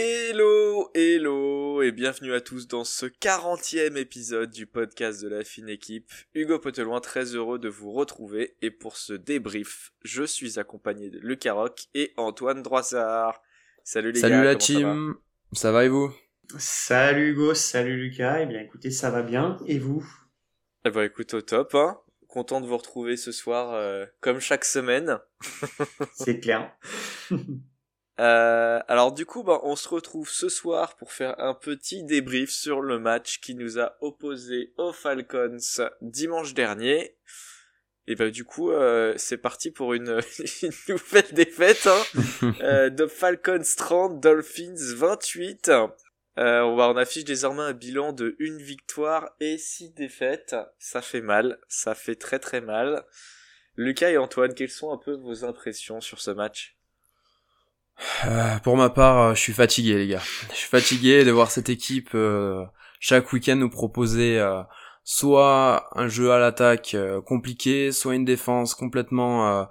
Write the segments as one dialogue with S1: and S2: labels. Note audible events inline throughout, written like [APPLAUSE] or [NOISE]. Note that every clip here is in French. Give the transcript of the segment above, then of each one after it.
S1: Hello, hello et bienvenue à tous dans ce 40e épisode du podcast de la fine équipe. Hugo Poteloin, très heureux de vous retrouver et pour ce débrief, je suis accompagné de Lucas Rock et Antoine Droissard. Salut les
S2: Salut
S1: gars.
S2: la
S1: comment ça va?
S2: Team, ça va, et vous?
S3: Salut Hugo, salut Lucas. Eh bien écoutez, ça va bien. Et vous?
S1: Eh ben écoute au top, hein. Content de vous retrouver ce soir euh, comme chaque semaine.
S3: C'est clair. [LAUGHS]
S1: Euh, alors du coup, bah, on se retrouve ce soir pour faire un petit débrief sur le match qui nous a opposé aux Falcons dimanche dernier. Et bah du coup, euh, c'est parti pour une, [LAUGHS] une nouvelle défaite hein, [LAUGHS] euh, de Falcons 30, Dolphins 28. Euh, on, va, on affiche désormais un bilan de une victoire et six défaites. Ça fait mal, ça fait très très mal. Lucas et Antoine, quelles sont un peu vos impressions sur ce match?
S2: Euh, Pour ma part, euh, je suis fatigué les gars. Je suis fatigué de voir cette équipe euh, chaque week-end nous proposer soit un jeu à l'attaque compliqué, soit une défense complètement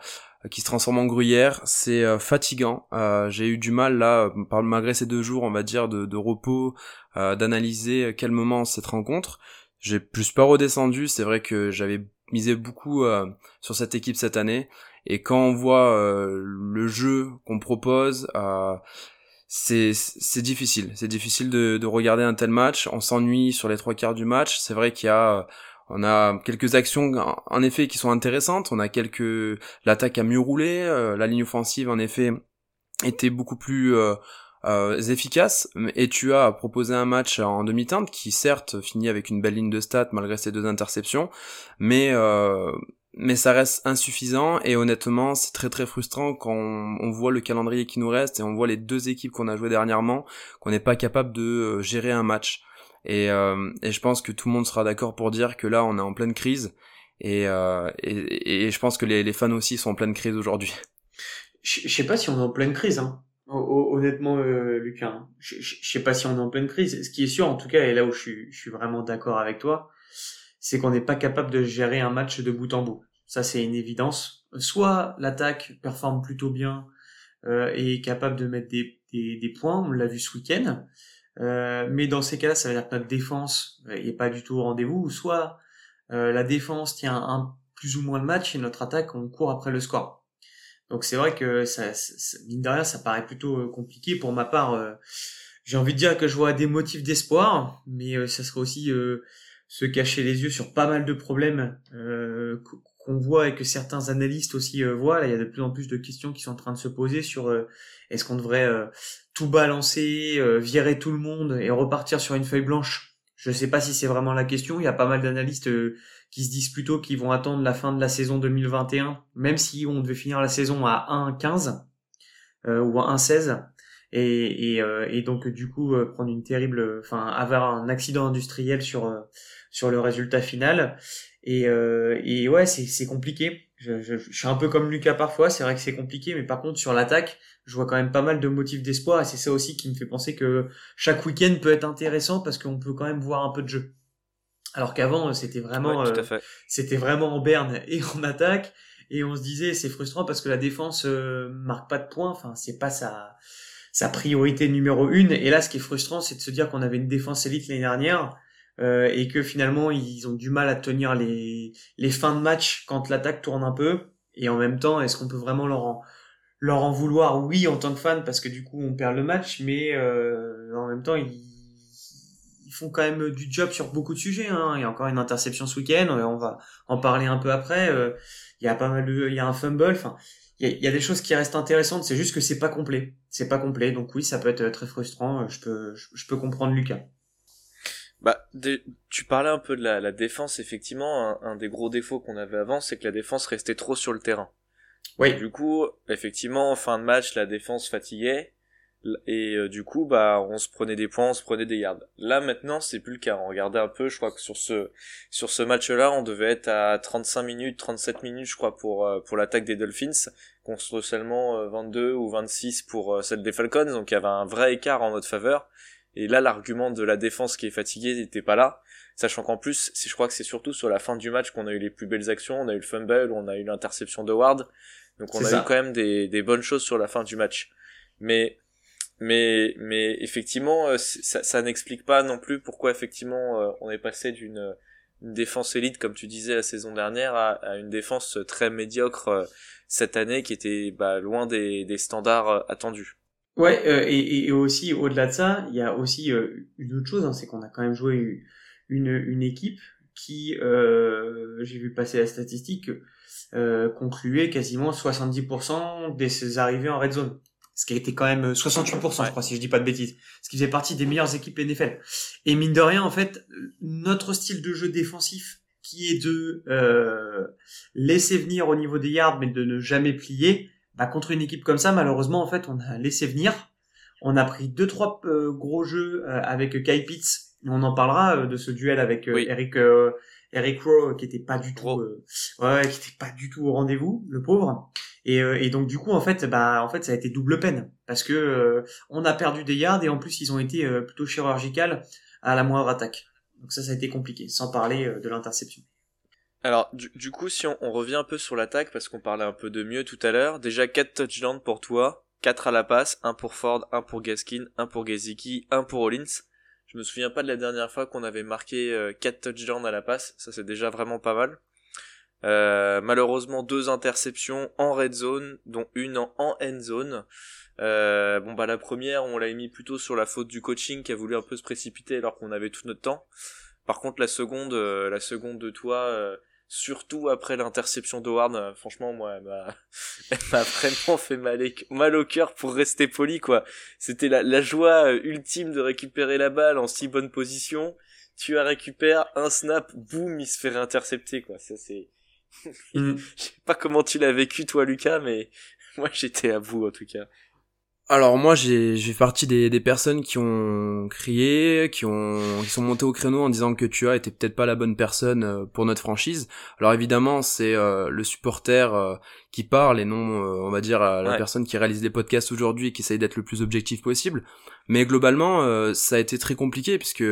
S2: qui se transforme en gruyère. C'est fatigant. J'ai eu du mal là, malgré ces deux jours, on va dire, de, repos, d'analyser calmement cette rencontre. J'ai plus pas redescendu. C'est vrai que j'avais misé beaucoup sur cette équipe cette année. Et quand on voit euh, le jeu qu'on propose, euh, c'est difficile. C'est difficile de, de regarder un tel match. On s'ennuie sur les trois quarts du match. C'est vrai qu'il y a euh, on a quelques actions en- effet qui sont intéressantes. On a quelques l'attaque a mieux roulé. euh, la ligne offensive en effet était beaucoup plus euh, euh, efficace. Et tu as proposé un match en demi-teinte qui certes finit avec une belle ligne de stats malgré ces deux interceptions, mais euh, mais ça reste insuffisant et honnêtement c'est très très frustrant quand on, voit le calendrier qui nous reste et on voit les deux équipes qu'on a joué dernièrement qu'on n'est pas capable de euh, gérer un match et, euh, et je pense que tout le monde sera d'accord pour dire que là on est en pleine crise et, euh, et, je pense que les, fans aussi sont en pleine crise aujourd'hui [LAUGHS]
S3: Je sais pas si on est en pleine crise, hein. Ho- ho- Honnêtement, euh, Lucas. hein. Je sais pas si on est en pleine crise. Ce qui est sûr, en tout cas, et là où je suis vraiment d'accord avec toi, c'est qu'on n'est pas capable de gérer un match de bout en bout. Ça, c'est une évidence. Soit l'attaque performe plutôt bien euh, et est capable de mettre des, des, des points, on l'a vu ce week-end. Euh, mais dans ces cas-là, ça veut dire que notre défense euh, est pas du tout au rendez-vous. Ou soit euh, la défense tient un plus ou moins le match et notre attaque, on court après le score. Donc c'est vrai que ça, ça- mine de rien, ça paraît plutôt euh, compliqué. Pour ma part, euh, j'ai envie de dire que je vois des motifs d'espoir, mais euh, ça serait aussi euh, se cacher les yeux sur pas mal de problèmes euh, qu- qu'on voit et que certains analystes aussi euh, voient. Là, il y a de plus en plus de questions qui sont en train de se poser sur euh, est-ce qu'on devrait euh, tout balancer, euh, virer tout le monde et repartir sur une feuille blanche? Je sais pas si c'est vraiment la question. Il y a pas mal d'analystes qui se disent plutôt qu'ils vont attendre la fin de la saison 2021, même si on devait finir la saison à 1-15 euh, ou à 1-16, et, et, et donc du coup prendre une terrible, enfin avoir un accident industriel sur sur le résultat final. Et, euh, et ouais, c'est c'est compliqué. Je, je, je suis un peu comme Lucas parfois, c'est vrai que c'est compliqué, mais par contre sur l'attaque, je vois quand même pas mal de motifs d'espoir, et c'est ça aussi qui me fait penser que chaque week-end peut être intéressant parce qu'on peut quand même voir un peu de jeu. Alors qu'avant, c'était vraiment
S1: Ouais,
S3: euh, c'était vraiment en berne et en attaque et on se disait c'est frustrant parce que la défense euh, marque pas de points enfin c'est pas sa sa priorité numéro une et là ce qui est frustrant c'est de se dire qu'on avait une défense élite l'année dernière euh, et que finalement ils ont du mal à tenir les les fins de match quand l'attaque tourne un peu et en même temps est-ce qu'on peut vraiment leur en leur en vouloir? Oui en tant que fan parce que du coup on perd le match mais euh, en même temps ils ils font quand même du job sur beaucoup de sujets. Hein. Il y a encore une interception ce week-end, euh, on va en parler un peu après. Il y a pas mal il y a un fumble. Enfin, il y a, des choses qui restent intéressantes. C'est juste que c'est pas complet. C'est pas complet. Donc oui, ça peut être très frustrant. Je peux, je peux comprendre Lucas.
S1: Tu parlais un peu de la, la défense, effectivement, un, un des gros défauts qu'on avait avant, c'est que la défense restait trop sur le terrain.
S3: Oui.
S1: Du coup, effectivement, en fin de match, la défense fatiguait, et euh, du coup, bah, on se prenait des points, on se prenait des yards. Là, maintenant, c'est plus le cas. On regardait un peu, je crois que sur ce, sur ce match-là, on devait être à 35 minutes, 37 minutes, je crois, pour, euh, pour l'attaque des Dolphins, contre seulement euh, 22 ou 26 pour euh, celle des Falcons, donc il y avait un vrai écart en notre faveur. Et là, l'argument de la défense qui est fatiguée n'était pas là. Sachant qu'en plus, je crois que c'est surtout sur la fin du match qu'on a eu les plus belles actions, on a eu le fumble, on a eu l'interception de Ward. Donc on a
S3: ça.
S1: eu quand même des, des bonnes choses sur la fin du match. Mais mais mais effectivement euh, ça, ça n'explique pas non plus pourquoi effectivement euh, on est passé d'une une défense élite comme tu disais la saison dernière à, à une défense très médiocre euh, cette année qui était bah, loin des, des standards attendus.
S3: Ouais, et, et, aussi au-delà de ça, il y a aussi une autre chose, hein, c'est qu'on a quand même joué une, une équipe qui, j'ai vu passer la statistique, concluait quasiment 70% de ses arrivées en red zone. Ce qui a été quand même 68%, euh, je crois, si je dis pas de bêtises, ce qui faisait partie des meilleures équipes NFL. Et mine de rien, en fait, notre style de jeu défensif, qui est de euh, laisser venir au niveau des yards, mais de ne jamais plier, bah, contre une équipe comme ça, malheureusement, en fait, on a laissé venir. On a pris deux trois euh, gros jeux euh, avec Kyle Pitts. On en parlera de ce duel avec Eric Eric Rowe qui était pas du tout ouais, qui était pas du tout au rendez-vous, le pauvre. Et, euh, et, donc du coup en fait bah en fait ça a été double peine parce que euh, on a perdu des yards et en plus ils ont été euh, plutôt chirurgicales à la moindre attaque. Donc ça ça a été compliqué sans parler de l'interception.
S1: Alors du, coup si on, revient un peu sur l'attaque parce qu'on parlait un peu de mieux tout à l'heure, déjà 4 touchdowns pour toi, 4 à la passe, 1 pour Ford, 1 pour Gaskin, 1 pour Gesicki, 1 pour Hollins. Je me souviens pas de la dernière fois qu'on avait marqué 4 touchdowns à la passe, ça c'est déjà vraiment pas mal. Euh, malheureusement deux interceptions en red zone, dont une en, end zone. Euh, bon bah la première on l'a mis plutôt sur la faute du coaching qui a voulu un peu se précipiter alors qu'on avait tout notre temps. Par contre la seconde, euh, la seconde de toi, surtout après l'interception d'Howard, franchement moi [LAUGHS] elle m'a, vraiment fait mal, mal au cœur pour rester poli quoi. C'était la, la joie ultime de récupérer la balle en si bonne position. Tu la récupères, un snap, boum, il se fait réintercepter quoi. Ça c'est Mm. [LAUGHS] Je sais pas comment tu l'as vécu toi Lucas, mais [LAUGHS] moi j'étais à bout en tout cas.
S2: Alors moi j'ai j'ai fait partie des, des personnes qui ont crié, qui ont qui sont montées au créneau en disant que tu as été peut-être pas la bonne personne euh, pour notre franchise. Alors évidemment c'est euh, le supporter euh, qui parle et non on va dire la personne qui réalise les podcasts aujourd'hui et qui essaye d'être le plus objectif possible. Mais globalement ça a été très compliqué puisque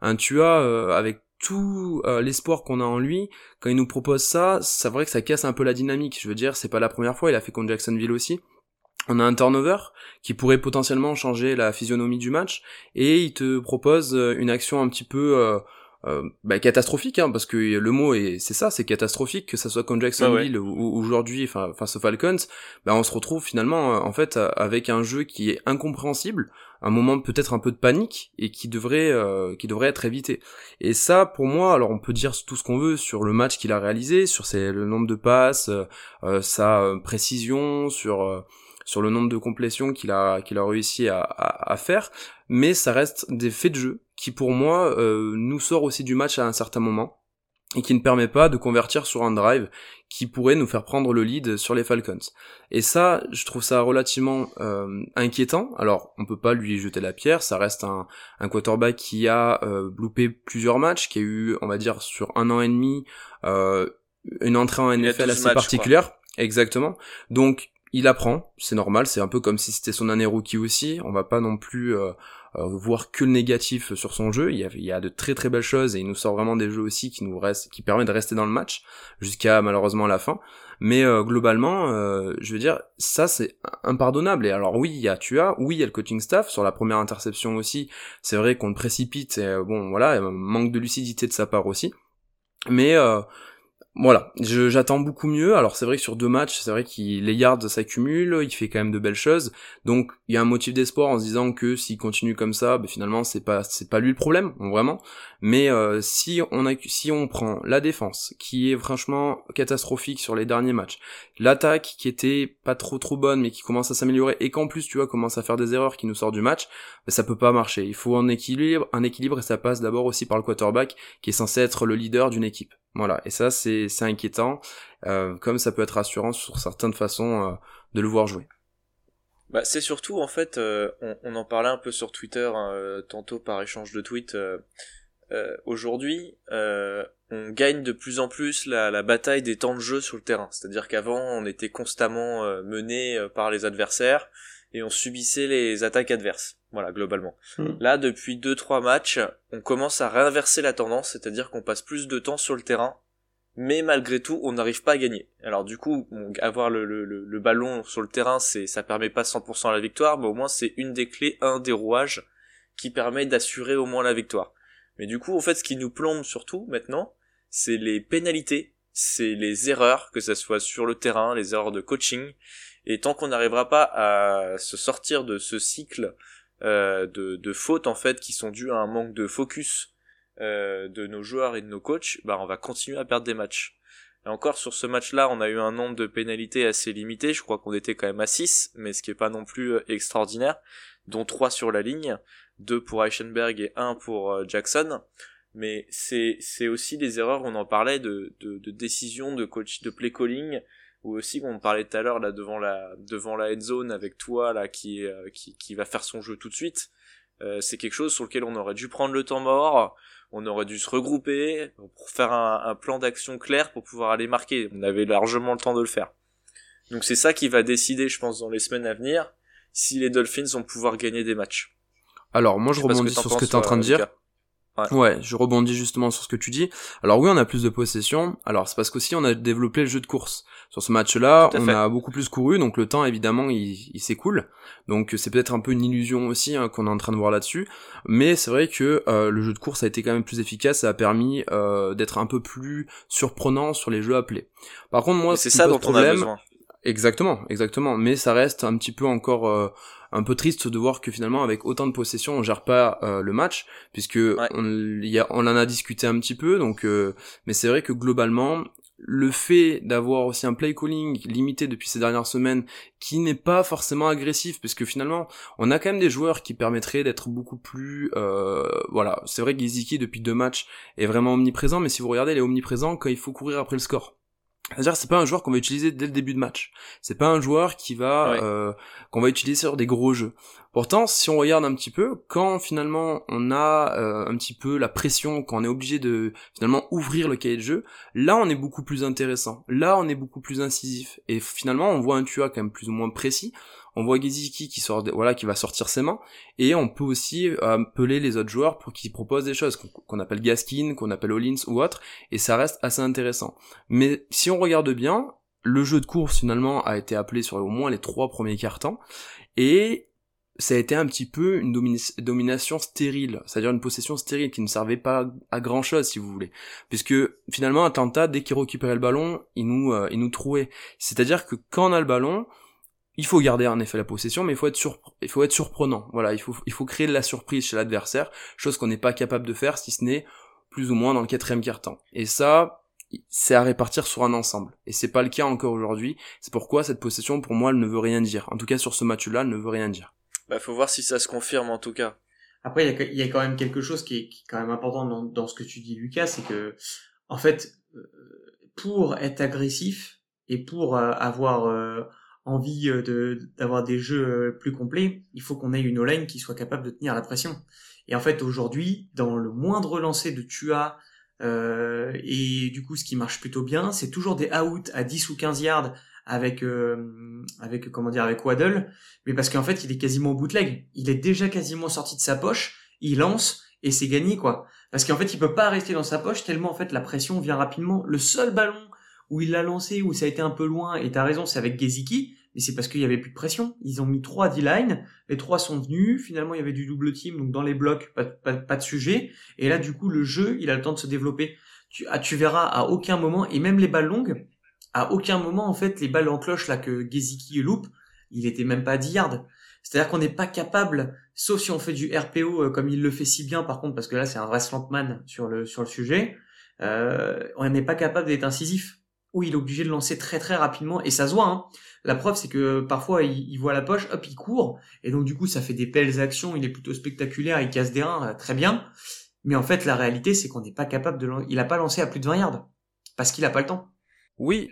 S2: un Tua avec tout euh, l'espoir qu'on a en lui, quand il nous propose ça, c'est vrai que ça casse un peu la dynamique. Je veux dire, c'est pas la première fois, il a fait contre Jacksonville aussi. On a un turnover qui pourrait potentiellement changer la physionomie du match, et il te propose euh, une action un petit peu euh, euh, bah, catastrophique, hein, parce que le mot est, c'est ça, c'est catastrophique, que ça soit contre Jacksonville ou, aujourd'hui, enfin face aux Falcons, bah, on se retrouve finalement en fait avec un jeu qui est incompréhensible, un moment peut-être un peu de panique et qui devrait euh, qui devrait être évité. Et ça, pour moi, alors on peut dire tout ce qu'on veut sur le match qu'il a réalisé, sur ses, le nombre de passes, euh, sa précision, sur sur le nombre de complétions qu'il a qu'il a réussi à, à, faire, mais ça reste des faits de jeu qui pour moi euh, nous sort aussi du match à un certain moment et qui ne permet pas de convertir sur un drive qui pourrait nous faire prendre le lead sur les Falcons. Et ça, je trouve ça relativement euh, inquiétant. Alors, on peut pas lui jeter la pierre, ça reste un, un quarterback qui a euh, loupé plusieurs matchs, qui a eu, on va dire, sur un an et demi, euh, une entrée en NFL assez particulière. Exactement. Donc, il apprend, c'est normal, c'est un peu comme si c'était son année rookie aussi, on va pas non plus euh, euh, voir que le négatif sur son jeu, il y, a, de très très belles choses et il nous sort vraiment des jeux aussi qui nous restent, qui permettent de rester dans le match jusqu'à malheureusement la fin. Mais euh, globalement, je veux dire, ça c'est impardonnable. Et alors oui, il y a Tua, oui il y a le coaching staff sur la première interception aussi. C'est vrai qu'on le précipite, et, bon voilà, manque de lucidité de sa part aussi. Mais voilà, j'attends beaucoup mieux. Alors c'est vrai que sur deux matchs, c'est vrai que les yards s'accumulent, il fait quand même de belles choses. Donc il y a un motif d'espoir en se disant que s'il continue comme ça, ben, finalement c'est pas c'est pas lui le problème, vraiment. Mais euh, si on si on prend la défense qui est franchement catastrophique sur les derniers matchs, l'attaque qui était pas trop trop bonne mais qui commence à s'améliorer et qu'en plus tu vois commence à faire des erreurs qui nous sortent du match, ben, ça peut pas marcher. Il faut un équilibre, un équilibre et ça passe d'abord aussi par le quarterback qui est censé être le leader d'une équipe. Voilà, et ça c'est inquiétant, euh, comme ça peut être rassurant sur certaines façons euh, de le voir jouer.
S1: Bah, c'est surtout en fait, euh, on, en parlait un peu sur Twitter hein, tantôt par échange de tweets. Aujourd'hui, on gagne de plus en plus la, la, bataille des temps de jeu sur le terrain. C'est-à-dire qu'avant, on était constamment mené par les adversaires et on subissait les attaques adverses. Voilà, globalement. Hmm. Là, depuis 2-3 matchs, on commence à réinverser la tendance, c'est-à-dire qu'on passe plus de temps sur le terrain mais malgré tout, on n'arrive pas à gagner. Alors du coup, avoir le, le, le, ballon sur le terrain, c'est ça permet pas 100% la victoire, mais au moins c'est une des clés, un des rouages qui permet d'assurer au moins la victoire. Mais du coup, en fait, ce qui nous plombe surtout maintenant, c'est les pénalités, c'est les erreurs, que ce soit sur le terrain, les erreurs de coaching, et tant qu'on n'arrivera pas à se sortir de ce cycle euh, de, fautes en fait qui sont dues à un manque de focus euh, de nos joueurs et de nos coachs, bah on va continuer à perdre des matchs. Et encore sur ce match-là, on a eu un nombre de pénalités assez limité. Je crois qu'on était quand même à 6, mais ce qui est pas non plus euh, extraordinaire, dont 3 sur la ligne, 2 pour Eichenberg et 1 pour Jackson. Mais c'est c'est aussi des erreurs, on en parlait de, de, de décision, de coach, de play calling, ou aussi on parlait tout à l'heure là devant la devant la head zone avec toi là qui euh, qui qui va faire son jeu tout de suite. Euh, c'est quelque chose sur lequel on aurait dû prendre le temps mort, on aurait dû se regrouper pour faire un, plan d'action clair pour pouvoir aller marquer. On avait largement le temps de le faire. Donc c'est ça qui va décider, je pense, dans les semaines à venir, si les Dolphins vont pouvoir gagner des matchs.
S2: Alors moi je, rebondis sur ce que tu es en train de dire. Ouais. je rebondis justement sur ce que tu dis. Alors oui, on a plus de possession. Alors c'est parce qu'aussi on a développé le jeu de course. Sur ce match-là, on a beaucoup plus couru, donc le temps évidemment il, il s'écoule. Donc c'est peut-être un peu une illusion aussi hein, qu'on est en train de voir là-dessus. Mais c'est vrai que euh, le jeu de course a été quand même plus efficace, ça a permis euh, d'être un peu plus surprenant sur les jeux appelés. Par contre moi,
S1: c'est ça dont on a besoin.
S2: Exactement, exactement. Mais ça reste un petit peu encore euh, un peu triste de voir que finalement avec autant de possession on gère pas euh, le match puisque on, y a, on en a discuté un petit peu donc euh, mais c'est vrai que globalement le fait d'avoir aussi un play calling limité depuis ces dernières semaines qui n'est pas forcément agressif puisque finalement on a quand même des joueurs qui permettraient d'être beaucoup plus euh, voilà. C'est vrai que Giziki depuis deux matchs est vraiment omniprésent mais si vous regardez il est omniprésent quand il faut courir après le score c'est-à-dire c'est pas un joueur qu'on va utiliser dès le début de match. C'est pas un joueur qui va euh, qu'on va utiliser sur des gros jeux. Pourtant, si on regarde un petit peu, quand finalement on a euh, un petit peu la pression, quand on est obligé de finalement ouvrir le cahier de jeu, là on est beaucoup plus intéressant. Là on est beaucoup plus incisif. Et finalement on voit un Tua quand même plus ou moins précis on voit Giziki qui sort, voilà, qui va sortir ses mains, et on peut aussi euh, appeler les autres joueurs pour qu'ils proposent des choses qu'on appelle Gaskin, qu'on appelle Hollins ou autre, et ça reste assez intéressant. Mais si on regarde bien, le jeu de course finalement a été appelé sur au moins les trois premiers cartons, et ça a été un petit peu une domination stérile, c'est-à-dire une possession stérile qui ne servait pas à grand chose si vous voulez, puisque finalement Atlanta dès qu'il récupérait le ballon, il nous euh, il nous trouait. C'est-à-dire que quand on a le ballon, il faut garder en effet la possession, mais il faut être il faut être surprenant. Voilà, il faut, il faut créer de la surprise chez l'adversaire, chose qu'on n'est pas capable de faire si ce n'est plus ou moins dans le quatrième quart-temps. Et ça, c'est à répartir sur un ensemble. Et c'est pas le cas encore aujourd'hui. C'est pourquoi cette possession, pour moi, elle ne veut rien dire. En tout cas, sur ce match-là, elle ne veut rien dire.
S1: Bah, faut voir si ça se confirme en tout cas.
S3: Après, il y, a, quand même quelque chose qui est, quand même important dans, ce que tu dis, Lucas, c'est que, en fait, euh, pour être agressif et pour euh, avoir euh, envie de d'avoir des jeux plus complets, il faut qu'on ait une O-line qui soit capable de tenir la pression. Et en fait, aujourd'hui, dans le moindre lancer de Tua, et du coup, ce qui marche plutôt bien, c'est toujours des out à 10 ou 15 yards avec euh, avec comment dire avec Waddle, mais parce qu'en fait, il est quasiment au bootleg. Il est déjà quasiment sorti de sa poche, il lance et c'est gagné quoi. Parce qu'en fait, il peut pas rester dans sa poche tellement en fait la pression vient rapidement. Le seul ballon où il l'a lancé, où ça a été un peu loin, et t'as raison, c'est avec Geziki, mais c'est parce qu'il y avait plus de pression. Ils ont mis trois D-line, les trois sont venus, finalement il y avait du double team, donc dans les blocs, pas, de sujet, et là du coup le jeu, il a le temps de se développer. Tu, ah, tu verras à aucun moment, et même les balles longues, à aucun moment en fait les balles en cloche là que Geziki loupe, il était même pas à 10 yards. C'est-à-dire qu'on n'est pas capable, sauf si on fait du RPO euh, comme il le fait si bien par contre, parce que là c'est un vrai slantman sur le sur le sujet, euh, on n'est pas capable d'être incisif où il est obligé de lancer très très rapidement et ça se voit. Hein. La preuve c'est que parfois il, voit la poche, hop il court et donc du coup ça fait des belles actions, il est plutôt spectaculaire, il casse des reins, euh, très bien. Mais en fait la réalité c'est qu'on n'est pas capable de il a pas lancé à plus de 20 yards parce qu'il a pas le temps.
S2: Oui,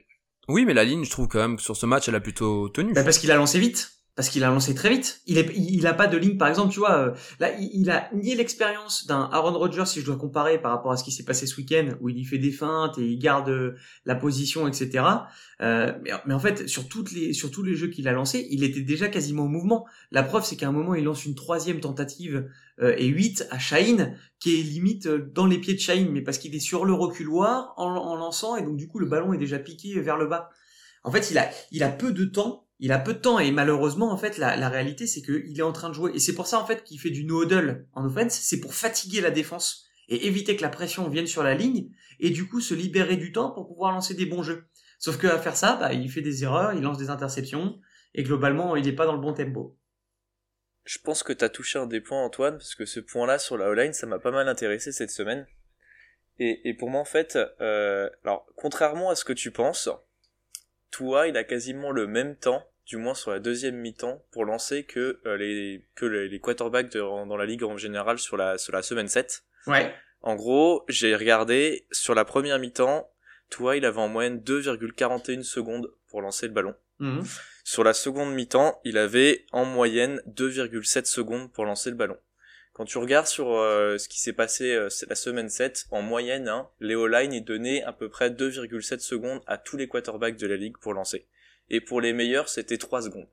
S2: oui mais la ligne je trouve quand même que sur ce match elle a plutôt tenu.
S3: Bah parce qu'il a lancé vite parce qu'il a lancé très vite. Il est, il a pas de ligne, par exemple, tu vois. Euh, là, il, a ni l'expérience d'un Aaron Rodgers, si je dois comparer par rapport à ce qui s'est passé ce week-end, où il y fait des feintes et il garde euh, la position, etc. Euh, mais, en fait, sur toutes les, sur tous les jeux qu'il a lancés, il était déjà quasiment au mouvement. La preuve, c'est qu'à un moment, il lance une troisième tentative euh, et 8 à Shine, qui est limite dans les pieds de Shine, mais parce qu'il est sur le reculoir en, en lançant, et donc du coup, le ballon est déjà piqué vers le bas. En fait, il a, il a peu de temps il a peu de temps et malheureusement en fait la, réalité c'est qu'il est en train de jouer et c'est pour ça en fait qu'il fait du no huddle en offense, c'est pour fatiguer la défense et éviter que la pression vienne sur la ligne et du coup se libérer du temps pour pouvoir lancer des bons jeux. Sauf que à faire ça, bah, il fait des erreurs, il lance des interceptions et globalement il n'est pas dans le bon tempo.
S1: Je pense que tu as touché un des points Antoine parce que ce point-là sur la O-line ça m'a pas mal intéressé cette semaine. Et, et pour moi en fait, euh, alors contrairement à ce que tu penses, toi il a quasiment le même temps du moins sur la deuxième mi-temps, pour lancer que euh, les que les, quarterbacks dans la ligue en général sur la sur la semaine 7.
S3: Ouais.
S1: En gros, j'ai regardé sur la première mi-temps, toi, il avait en moyenne 2,41 secondes pour lancer le ballon.
S3: Mhm.
S1: Sur la seconde mi-temps, il avait en moyenne 2,7 secondes pour lancer le ballon. Quand tu regardes sur euh, ce qui s'est passé euh, la semaine 7, en moyenne, hein, Léo Line est donné à peu près 2,7 secondes à tous les quarterbacks de la ligue pour lancer et pour les meilleurs c'était 3 secondes.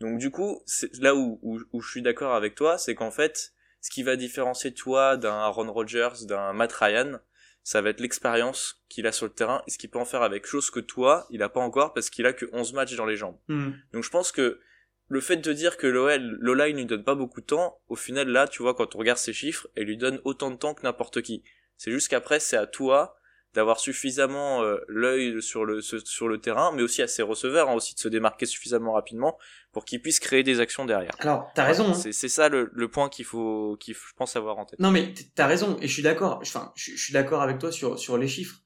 S1: Donc du coup, c'est là où, où, je suis d'accord avec toi, c'est qu'en fait, ce qui va différencier toi d'un Aaron Rodgers, d'un Matt Ryan, ça va être l'expérience qu'il a sur le terrain et ce qu'il peut en faire avec chose que toi, il a pas encore parce qu'il a que 11 matchs dans les jambes.
S3: Hmm.
S1: Donc je pense que le fait de dire que l'OL, Lola, il lui donne pas beaucoup de temps, au final là, tu vois, quand on regarde ses chiffres, elle lui donne autant de temps que n'importe qui. C'est juste qu'après, c'est à toi d'avoir suffisamment euh, l'œil sur le sur le terrain, mais aussi à ses receveurs hein, aussi de se démarquer suffisamment rapidement pour qu'ils puissent créer des actions derrière.
S3: Alors, t'as raison. Hein.
S1: C'est ça le, le point qu'il faut qu'il je pense avoir en tête.
S3: Non mais t'as raison et je suis d'accord. Enfin, je, suis d'accord avec toi sur sur les chiffres.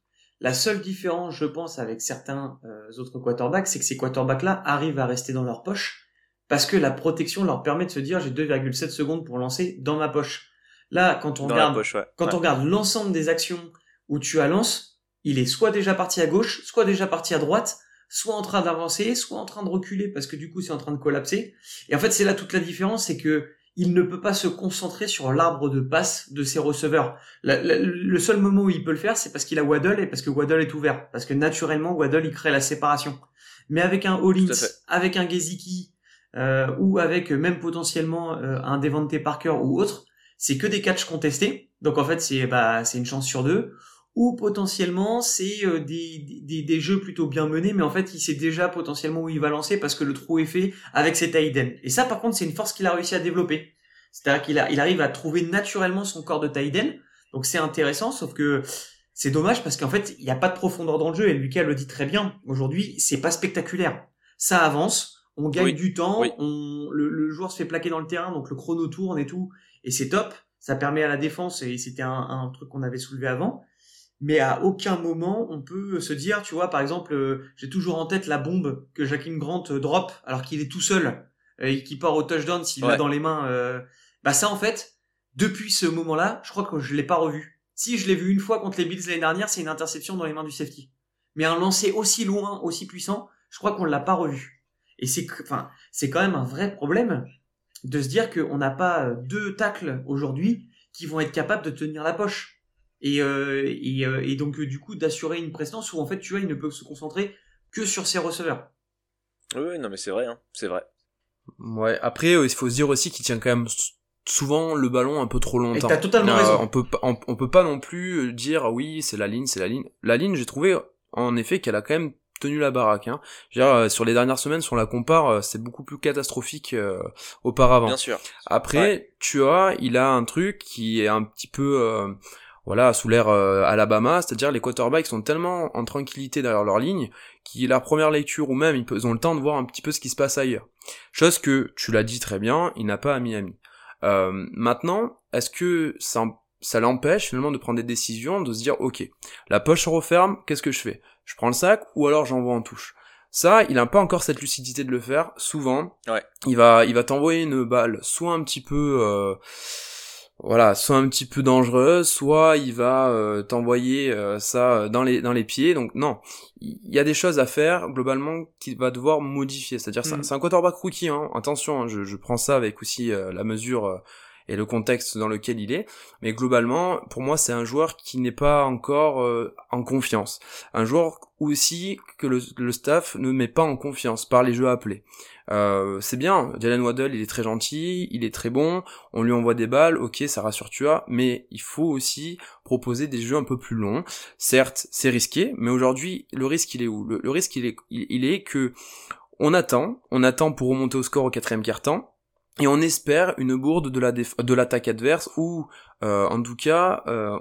S3: La seule différence, je pense, avec certains euh, autres quarterbacks, c'est que ces quarterbacks-là arrivent à rester dans leur poche parce que la protection leur permet de se dire j'ai 2,7 secondes pour lancer dans ma poche. Là, quand on regarde, quand on regarde l'ensemble des actions où tu avances, il est soit déjà parti à gauche, soit déjà parti à droite, soit en train d'avancer, soit en train de reculer parce que du coup c'est en train de collapser. Et en fait c'est là toute la différence, c'est que il ne peut pas se concentrer sur l'arbre de passe de ses receveurs. le seul moment où il peut le faire, c'est parce qu'il a Waddle et parce que Waddle est ouvert. Parce que naturellement, Waddle, il crée la séparation. Mais avec un Hollins, avec un Geziki, euh, ou avec même potentiellement euh, un Devante Parker ou autre, c'est que des catchs contestés. Donc en fait, c'est bah, c'est une chance sur deux ou potentiellement c'est euh, des, des, des, jeux plutôt bien menés, mais en fait il sait déjà potentiellement où il va lancer parce que le trou est fait avec ses tight Et ça par contre c'est une force qu'il a réussi à développer. C'est-à-dire qu'il il arrive à trouver naturellement son corps de tight donc c'est intéressant, sauf que c'est dommage parce qu'en fait il n'y a pas de profondeur dans le jeu et Lucas le dit très bien. Aujourd'hui c'est pas spectaculaire. Ça avance, on gagne du temps, on, le, le joueur se fait plaquer dans le terrain, donc le chrono tourne et tout, et c'est top. Ça permet à la défense, et c'était un, un truc qu'on avait soulevé avant, mais à aucun moment on peut se dire, tu vois, par exemple, euh, j'ai toujours en tête la bombe que Jacqueline Grant euh, drop alors qu'il est tout seul euh, et qui part au touchdown s'il l'a dans les mains. Bah ça en fait, depuis ce moment-là, je crois que je l'ai pas revu. Si je l'ai vu une fois contre les Bills l'année dernière, c'est une interception dans les mains du safety. Mais un lancer aussi loin, aussi puissant, je crois qu'on l'a pas revu. Et c'est, enfin, c'est quand même un vrai problème de se dire qu'on n'a pas deux tacles aujourd'hui qui vont être capables de tenir la poche et, euh, et, euh, et, donc euh, du coup d'assurer une prestance où en fait tu vois il ne peut se concentrer que sur ses receveurs.
S1: Oui, non mais c'est vrai, hein, c'est vrai.
S2: Ouais. Après, il faut se dire aussi qu'il tient quand même souvent le ballon un peu trop longtemps.
S3: Et t'as totalement raison.
S2: On peut on, on, peut pas non plus dire oui c'est la ligne, c'est la ligne. La ligne, j'ai trouvé en effet qu'elle a quand même tenu la baraque. Hein. Dire, sur les dernières semaines, si on la compare, c'est beaucoup plus catastrophique auparavant.
S1: Bien sûr.
S2: Après, tu as, il a un truc qui est un petit peu voilà, sous l'ère euh, Alabama, c'est-à-dire les quarterbacks sont tellement en tranquillité derrière leur ligne, qu'ils la première lecture ou même ils ont le temps de voir un petit peu ce qui se passe ailleurs. Chose que, tu l'as dit très bien, il n'a pas à Miami. Euh, maintenant, est-ce que ça, ça l'empêche finalement de prendre des décisions, de se dire, ok, la poche se referme, qu'est-ce que je fais? Je prends le sac ou alors j'envoie en touche? Ça, il a pas encore cette lucidité de le faire. Souvent,
S1: ouais.
S2: il va, il va t'envoyer une balle, soit un petit peu, euh, voilà, soit un petit peu dangereux, soit il va euh, t'envoyer euh, ça dans les dans les pieds. Donc non, il y a des choses à faire globalement qu'il va devoir modifier. C'est-à-dire
S3: Mm.
S2: c'est un quarterback rookie. Hein. Attention, hein, je, je prends ça avec aussi euh, la mesure euh, et le contexte dans lequel il est. Mais globalement, pour moi, c'est un joueur qui n'est pas encore euh, en confiance. Un joueur aussi que le, le staff ne met pas en confiance par les jeux appelés. Euh, c'est bien, Jalen Waddle, il est très gentil, il est très bon, on lui envoie des balles, ok, ça rassure tu as, mais il faut aussi proposer des jeux un peu plus longs. Certes, c'est risqué, mais aujourd'hui, le risque il est où? Le, risque il est, il, il est que on attend, on attend pour remonter au score au quatrième quart-temps, et on espère une bourde de la l'attaque adverse ou euh, en tout cas euh,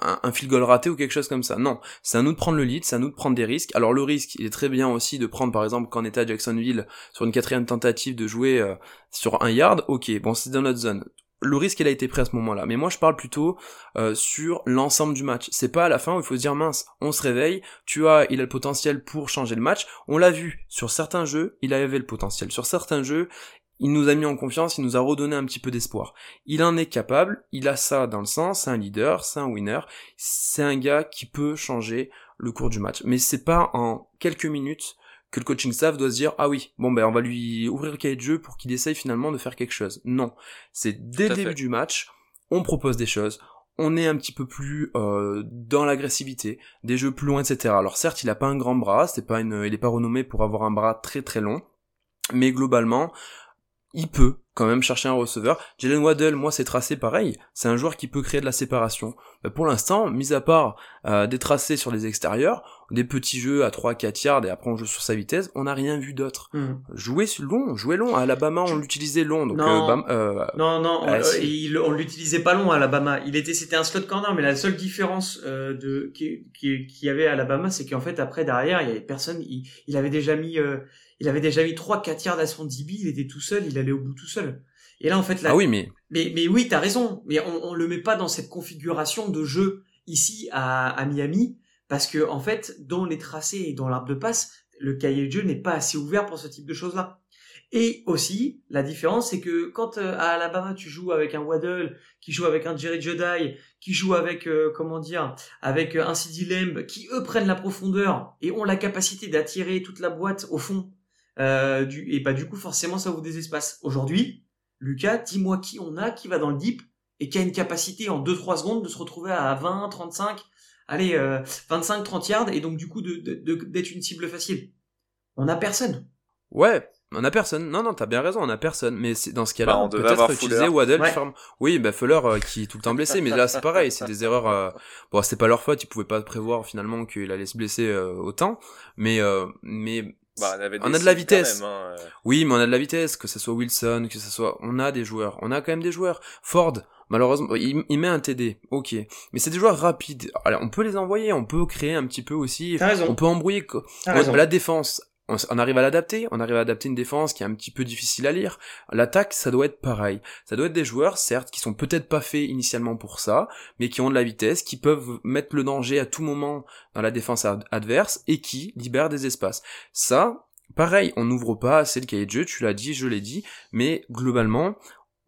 S2: un, un goal raté ou quelque chose comme ça. Non, c'est à nous de prendre le lead, c'est à nous de prendre des risques. Alors le risque, il est très bien aussi de prendre par exemple quand on était à Jacksonville sur une quatrième tentative de jouer euh, sur un yard. Ok, bon c'est dans notre zone. Le risque il a été pris à ce moment-là, mais moi je parle plutôt sur l'ensemble du match. C'est pas à la fin où il faut se dire mince, on se réveille, tu as, il a le potentiel pour changer le match. On l'a vu sur certains jeux, il avait le potentiel. Sur certains jeux, il nous a mis en confiance, il nous a redonné un petit peu d'espoir. Il en est capable, il a ça dans le sens, c'est un leader, c'est un winner, c'est un gars qui peut changer le cours du match. Mais c'est pas en quelques minutes que le coaching staff doit se dire ah oui bon ben on va lui ouvrir le cahier de jeu pour qu'il essaye finalement de faire quelque chose. Non, c'est dès le début
S1: fait.
S2: du match, on propose des choses, on est un petit peu plus euh, dans l'agressivité, des jeux plus longs, etc. Alors certes, il a pas un grand bras, c'est pas une, il est pas renommé pour avoir un bras très très long, mais globalement, il peut quand même chercher un receveur. Jalen Waddell, moi, c'est tracé pareil. C'est un joueur qui peut créer de la séparation. Mais pour l'instant, mis à part euh, des tracés sur les extérieurs, des petits jeux à 3-4 yards et après on joue sur sa vitesse, on n'a rien vu d'autre.
S3: Mm.
S2: Jouer long, jouer long. À Alabama, on l'utilisait long. Donc,
S3: Non.
S2: euh, euh,
S3: Non, non, on,
S2: Ah,
S3: euh, il- on l'utilisait pas long à Alabama. Il était, c'était un slot corner, mais la seule différence euh, de qui, qui, qu'il y avait à Alabama, c'est qu'en fait après derrière, il y avait personne. Il, il avait déjà mis, euh, il avait déjà mis trois, quatre yards à son DB. Il était tout seul, il allait au bout tout seul. Et là, en fait, là,
S2: Ah oui, mais
S3: mais, mais oui, t'as raison. Mais on, on le met pas dans cette configuration de jeu ici à, à Miami parce que en fait, dans les tracés et dans l'arbre de passe, le cahier de jeu n'est pas assez ouvert pour ce type de choses-là. Et aussi, la différence, c'est que quand euh, à Alabama tu joues avec un Waddle, qui joue avec un Jerry Jedi, qui joue avec euh, comment dire, avec euh, un CD Lamb, qui eux prennent la profondeur et ont la capacité d'attirer toute la boîte au fond. Euh, du, et bah du coup forcément ça ouvre des espaces. Aujourd'hui, Lucas, dis-moi qui on a, qui va dans le deep et qui a une capacité en 2-3 secondes de se retrouver à 20, 35, allez, euh, 25, 30 yards et donc du coup de, de- de- d'être une cible facile. On a personne.
S2: Ouais, on a personne. Non, non, t'as bien raison, on a personne. Mais c'est dans ce cas-là,
S1: Bah, on
S2: peut-être utiliser. Waddle.
S3: Ouais.
S2: ferme- Oui, bah Fuller euh, qui est tout le temps blessé, mais là c'est pareil, c'est des [LAUGHS] erreurs. euh, Bon, c'était pas leur faute, ils pouvaient pas prévoir finalement qu'il allait se blesser euh, autant. Mais, euh, mais
S1: Bah, on, avait
S2: On
S1: des
S2: a de la vitesse.
S1: quand même, hein, euh.
S2: oui, mais on a de la vitesse, que ce soit Wilson, que ce soit, on a des joueurs, on a quand même des joueurs. Ford, malheureusement, il, il met un TD, ok, mais c'est des joueurs rapides. Alors, on peut les envoyer, on peut créer un petit peu aussi,
S3: T'as raison.
S2: on peut embrouiller.
S3: raison.
S2: La défense, on, arrive à l'adapter, on arrive à adapter une défense qui est un petit peu difficile à lire. L'attaque, ça doit être pareil. Ça doit être des joueurs, certes, qui sont peut-être pas faits initialement pour ça, mais qui ont de la vitesse, qui peuvent mettre le danger à tout moment dans la défense ad- adverse et qui libèrent des espaces. Ça, pareil, on n'ouvre pas assez le cahier de jeu, tu l'as dit, je l'ai dit, mais globalement,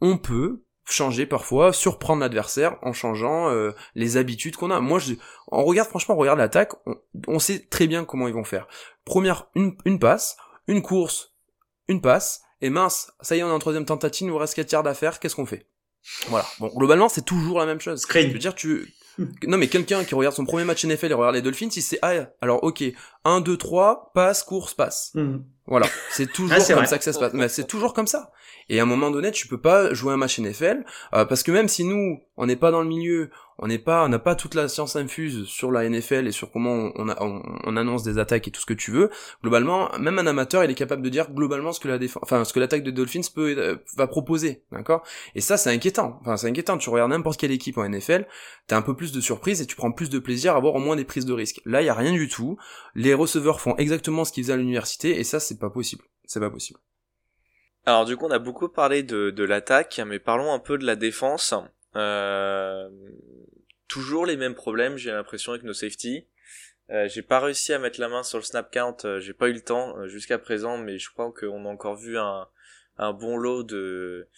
S2: on peut changer parfois, surprendre l'adversaire en changeant euh, les habitudes qu'on a. Moi, je, on regarde franchement, on regarde l'attaque, on, on sait très bien comment ils vont faire. Première, une, une passe, une course, une passe, et mince, ça y est, on est en troisième tentative, il nous reste 4 yards à faire, qu'est-ce qu'on fait? Voilà. Bon, globalement, c'est toujours la même chose.
S3: Screen.
S2: Je veux dire, tu... Non, mais quelqu'un qui regarde son premier match NFL et regarde les Dolphins, il sait, ah, alors ok, 1, 2, 3, passe, course, passe.
S3: Mhm.
S2: Voilà, c'est [LAUGHS] toujours
S3: Ah,
S2: comme
S3: vrai.
S2: ça que ça se passe. Mais c'est toujours comme ça. Et à un moment donné, tu peux pas jouer un match NFL euh, parce que même si nous, on n'est pas dans le milieu, on n'est pas, on n'a pas toute la science infuse sur la NFL et sur comment on, on, a- on- on annonce des attaques et tout ce que tu veux. Globalement, même un amateur, il est capable de dire globalement ce que la défense, enfin ce que l'attaque de Dolphins peut euh, va proposer, d'accord? Et ça, c'est inquiétant. Enfin, c'est inquiétant. Tu regardes n'importe quelle équipe en NFL, t'as un peu plus de surprise et tu prends plus de plaisir à avoir au moins des prises de risque. Là, il y a rien du tout. Les receveurs font exactement ce qu'ils faisaient à l'université et ça, c'est pas possible. C'est pas possible.
S1: Alors du coup, on a beaucoup parlé de, l'attaque, mais parlons un peu de la défense. Euh, toujours les mêmes problèmes, j'ai l'impression avec nos safety. Euh, j'ai pas réussi à mettre la main sur le snap count, euh, j'ai pas eu le temps jusqu'à présent, mais je crois qu'on a encore vu un, bon lot de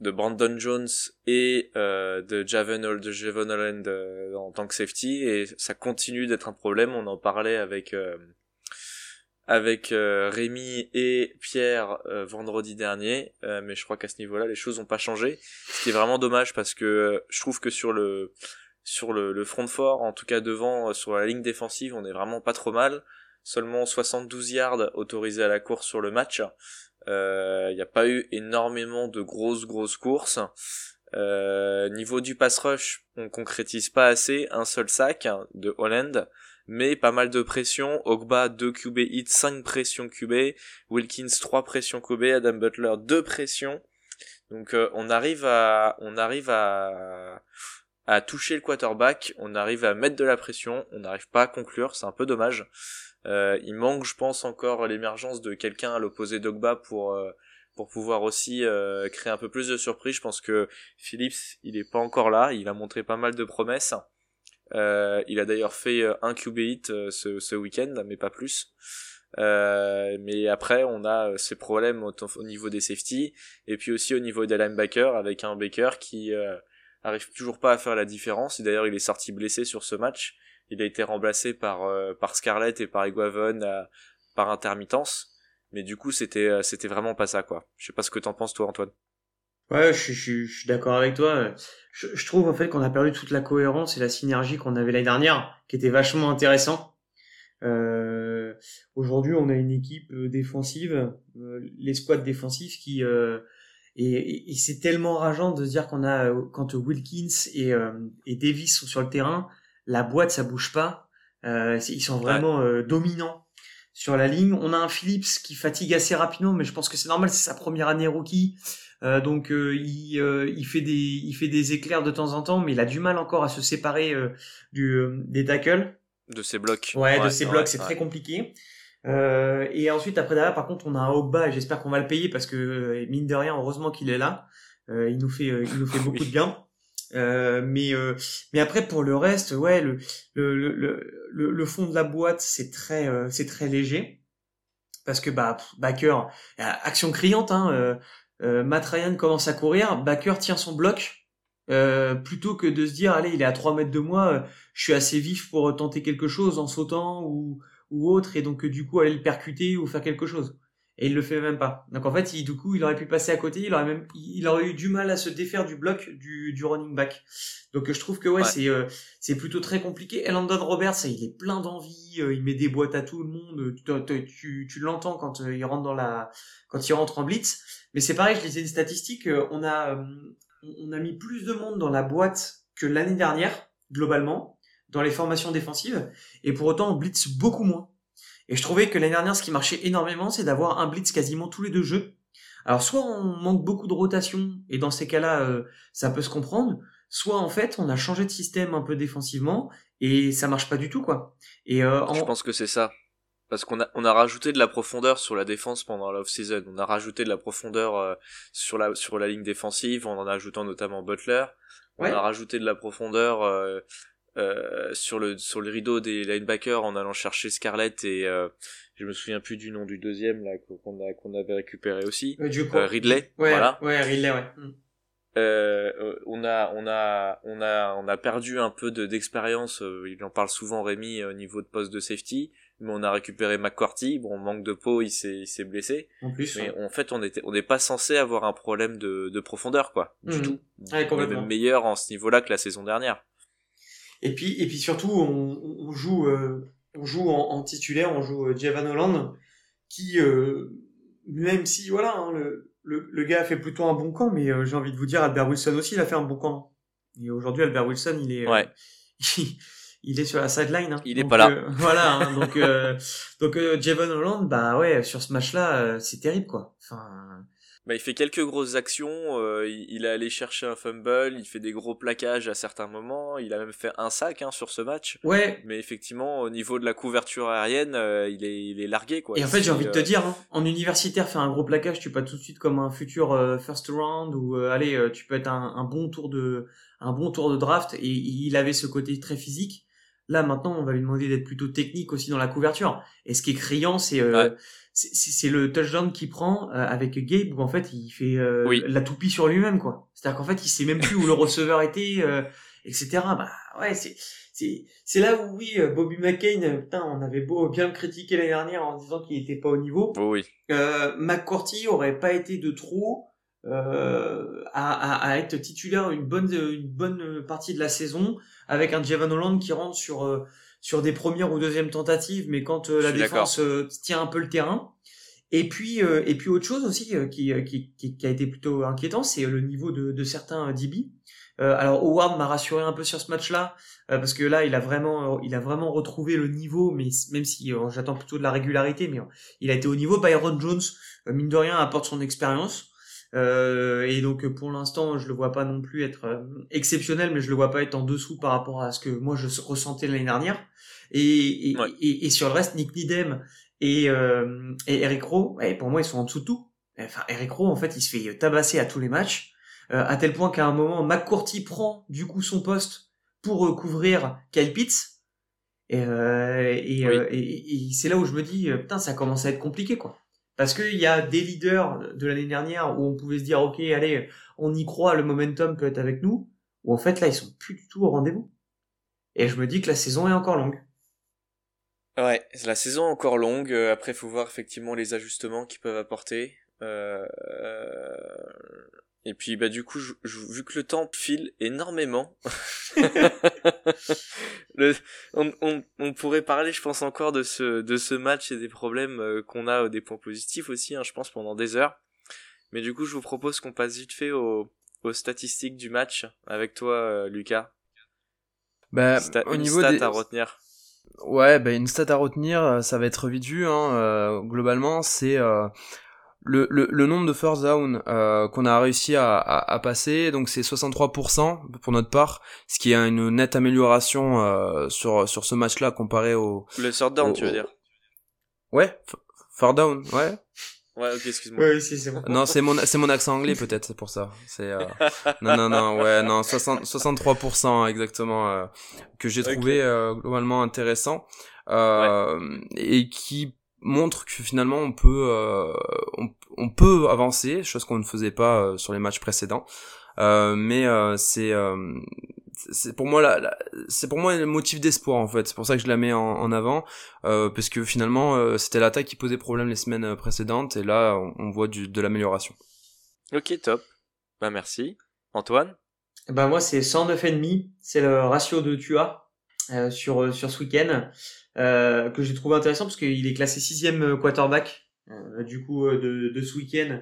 S1: de Brandon Jones et euh, de Javon de Javon Holland euh, en tant que safety et ça continue d'être un problème. On en parlait avec euh, avec euh, Rémi et Pierre vendredi dernier, mais je crois qu'à ce niveau-là les choses n'ont pas changé. Ce qui est vraiment dommage parce que je trouve que sur le sur le, le front fort, en tout cas devant sur la ligne défensive, on est vraiment pas trop mal. Seulement 72 yards autorisés à la course sur le match. Il euh, n'y a pas eu énormément de grosses grosses courses. Euh, niveau du pass rush, on concrétise pas assez, un seul sac de Holland, mais pas mal de pression. Ogba 2 QB hit, 5 pressions QB, Wilkins 3 pressions QB, Adam Butler 2 pressions. Donc euh, on arrive à on arrive à à toucher le quarterback, on arrive à mettre de la pression, on n'arrive pas à conclure, c'est un peu dommage. Euh, il manque, je pense, encore l'émergence de quelqu'un à l'opposé d'Ogba pour euh, pour pouvoir aussi euh, créer un peu plus de surprise. Je pense que Phillips, il est pas encore là. Il a montré pas mal de promesses. il a d'ailleurs fait un QB hit ce, ce week-end, mais pas plus. mais après, on a ces problèmes au, au, niveau des safety et puis aussi au niveau des linebackers avec un Baker qui arrive toujours pas à faire la différence. D'ailleurs, il est sorti blessé sur ce match il a été remplacé par euh, par Scarlett et par Iguavon euh, par intermittence. Mais du coup c'était euh, c'était vraiment pas ça quoi. Je sais pas ce que t'en penses toi Antoine.
S3: Ouais je, je, je suis d'accord avec toi. Je, je, trouve en fait qu'on a perdu toute la cohérence et la synergie qu'on avait l'année dernière qui était vachement intéressant. Euh, aujourd'hui on a une équipe défensive les squads défensifs qui et, et, c'est tellement rageant de se dire qu'on a quand Wilkins et, et Davis sont sur le terrain la boîte ça bouge pas. Euh, ils sont vraiment euh, dominants sur la ligne. On a un Phillips qui fatigue assez rapidement, mais je pense que c'est normal, c'est sa première année rookie. Euh, donc il, il, fait des il fait des éclairs de temps en temps, mais il a du mal encore à se séparer du des tackles.
S1: De ses blocs.
S3: Ouais, de ses blocs, c'est très compliqué. et ensuite après derrière, par contre, on a un Ogba et j'espère qu'on va le payer parce que mine de rien, heureusement qu'il est là. il nous fait il nous fait [LAUGHS] beaucoup de bien. Euh, mais euh, mais après pour le reste, ouais, le le le le, fond de la boîte c'est très euh, c'est très léger parce que bah Backer action criante hein. Ryan commence à courir, Backer tient son bloc plutôt que de se dire allez il est à 3 mètres de moi, je suis assez vif pour tenter quelque chose en sautant ou ou autre et donc du coup aller le percuter ou faire quelque chose et il le fait même pas. Donc en fait, il, du coup, il aurait pu passer à côté, il aurait même, il aurait eu du mal à se défaire du bloc du, du running back. Donc je trouve que ouais, c'est euh, c'est plutôt très compliqué. Elandon Roberts, il est plein d'envie, euh, il met des boîtes à tout le monde. Tu, tu, tu l'entends quand euh, il rentre dans la, quand il rentre en blitz. Mais c'est pareil, je lisais une statistique, on a on a mis plus de monde dans la boîte que l'année dernière globalement dans les formations défensives, et pour autant on blitz beaucoup moins. Et je trouvais que l'année dernière, ce qui marchait énormément, c'est d'avoir un blitz quasiment tous les deux jeux. Alors soit on manque beaucoup de rotation, et dans ces cas-là, euh, ça peut se comprendre, soit en fait on a changé de système un peu défensivement, et ça marche pas du tout, quoi. Et
S1: euh, Je pense que c'est ça. Parce qu'on a, on a rajouté de la profondeur sur la défense pendant l'off-season. On a rajouté de la profondeur euh, sur, la, sur la ligne défensive, en en ajoutant notamment Butler. On a rajouté de la profondeur euh, sur le sur le rideau des linebackers en allant chercher Scarlett et euh, je me souviens plus du nom du deuxième là qu'on a qu'on avait récupéré aussi.
S3: Euh,
S1: euh Ridley
S3: ouais,
S1: voilà.
S3: ouais Ridley ouais. Mm.
S1: euh, on a on a on a on a perdu un peu de d'expérience il en parle souvent Rémi au niveau de poste de safety mais on a récupéré McCarthy bon manque de peau il s'est il s'est blessé.
S3: En plus
S1: mais en fait on était on n'est pas censé avoir un problème de de profondeur quoi du
S3: mm.
S1: tout.
S3: Ouais,
S1: on est même meilleur en ce niveau là que la saison dernière
S3: et puis, et puis surtout, on, on joue, euh, on joue en, en, titulaire, on joue euh, Javan Holland, qui, euh, même si, voilà, hein, le, le, le, gars a fait plutôt un bon camp, mais euh, j'ai envie de vous dire, Albert Wilson aussi, il a fait un bon camp. Et aujourd'hui, Albert Wilson, il est,
S1: ouais. [LAUGHS]
S3: il, est sur la sideline. Hein.
S1: Il est pas là. [LAUGHS]
S3: voilà, hein, donc, [LAUGHS] donc Javon Holland, bah ouais, sur ce match-là, c'est terrible, quoi. Enfin,
S1: bah, il fait quelques grosses actions, euh, il, il, est allé chercher un fumble, il fait des gros plaquages à certains moments, il a même fait un sac hein, sur ce match.
S3: Ouais.
S1: Mais effectivement, au niveau de la couverture aérienne, euh, il, est, il est largué. Quoi.
S3: Et en fait, j'ai envie de te euh, dire, hein, en universitaire, faire un gros plaquage, tu peux tout de suite comme un futur euh, first round, ou allez, tu peux être un, un, bon tour de un bon tour de draft, et il avait ce côté très physique. Là, maintenant, on va lui demander d'être plutôt technique aussi dans la couverture. Et ce qui est criant, c'est
S1: Ouais.
S3: C'est- le touchdown qu'il prend euh, avec Gabe où en fait il fait euh,
S1: Oui.
S3: la toupie sur lui-même quoi. C'est-à-dire qu'en fait il sait même plus où le receveur était, euh, etc. Bah ouais c'est c'est c'est là où oui euh, Bobby McCain euh, putain on avait beau bien le critiquer l'année dernière en disant qu'il était pas au niveau.
S1: Oh oui.
S3: Euh, McCourty aurait pas été de trop euh, à, à, à être titulaire une bonne une bonne partie de la saison avec un Javon Holland qui rentre sur euh, sur des premières ou deuxièmes tentatives, mais quand euh, la défense euh, tient un peu le terrain. Et puis euh, et puis autre chose aussi euh, qui, qui, qui qui a été plutôt inquiétant, c'est le niveau de, de certains DB. Euh, alors Howard m'a rassuré un peu sur ce match-là euh, parce que là il a vraiment euh, il a vraiment retrouvé le niveau, mais même si j'attends plutôt de la régularité, mais il a été au niveau. Byron Jones mine de rien apporte son expérience. Euh, et donc pour l'instant, je le vois pas non plus être euh, exceptionnel, mais je le vois pas être en dessous par rapport à ce que moi je ressentais l'année dernière. Et, et,
S1: Ouais.
S3: et, et sur le reste, Nick Needham et, euh, et Eric Rowe, ouais, pour moi ils sont en dessous de tout. Enfin, Eric Rowe, en fait, il se fait tabasser à tous les matchs, euh, à tel point qu'à un moment, McCourty prend du coup son poste pour euh, couvrir Kyle Pitts. Et, euh, et,
S1: Oui.
S3: euh, et, et- et c'est là où je me dis, euh, putain, ça commence à être compliqué, quoi. Parce qu'il y a des leaders de l'année dernière où on pouvait se dire, ok, allez, on y croit, le momentum peut être avec nous, où en fait là, ils sont plus du tout au rendez-vous. Et je me dis que la saison est encore longue.
S1: Ouais, la saison est encore longue. euh, Après, faut voir effectivement les ajustements qu'ils peuvent apporter. Euh, euh, Et puis, bah, du coup, je- je- vu que le temps file énormément, [LAUGHS] le... on, on, on pourrait parler, je pense, encore de ce, de ce match et des problèmes euh, qu'on a, euh, des points positifs aussi, hein, je pense, pendant des heures. Mais du coup, je vous propose qu'on passe vite fait aux, aux statistiques du match avec toi, euh, Lucas.
S2: Bah, au
S1: une
S2: niveau
S1: stat
S2: des...
S1: à retenir.
S2: Ouais, bah, une stat à retenir, ça va être vite vu. Hein, euh, globalement, c'est euh, le, le, le nombre de first down euh, qu'on a réussi à, à, à passer. Donc c'est 63% pour notre part, ce qui est une nette amélioration euh, sur sur ce match-là comparé au.
S1: Le third down, tu veux dire
S2: Ouais, third down, ouais.
S1: Ouais, ok, excuse-moi.
S3: Oui, si, c'est bon.
S2: Non, c'est mon c'est mon accent anglais peut-être, c'est pour ça. C'est euh, non non non ouais non 60, 63% exactement euh, que j'ai trouvé euh, globalement intéressant euh, et qui montre que finalement on peut euh, on, on peut avancer, chose qu'on ne faisait pas euh, sur les matchs précédents. Euh, mais euh, c'est euh, c'est pour moi la, la- c'est pour moi le motif d'espoir en fait c'est pour ça que je la mets en, en avant euh, parce que finalement euh, c'était l'attaque qui posait problème les semaines précédentes et là on, on voit du, de l'amélioration
S1: Ok, top. Bah, merci. Antoine?
S3: Ben moi c'est 109,5, c'est le ratio de Tua euh, sur sur ce week-end euh, que j'ai trouvé intéressant parce qu'il est classé sixième quarterback euh, du coup euh, de, de ce week-end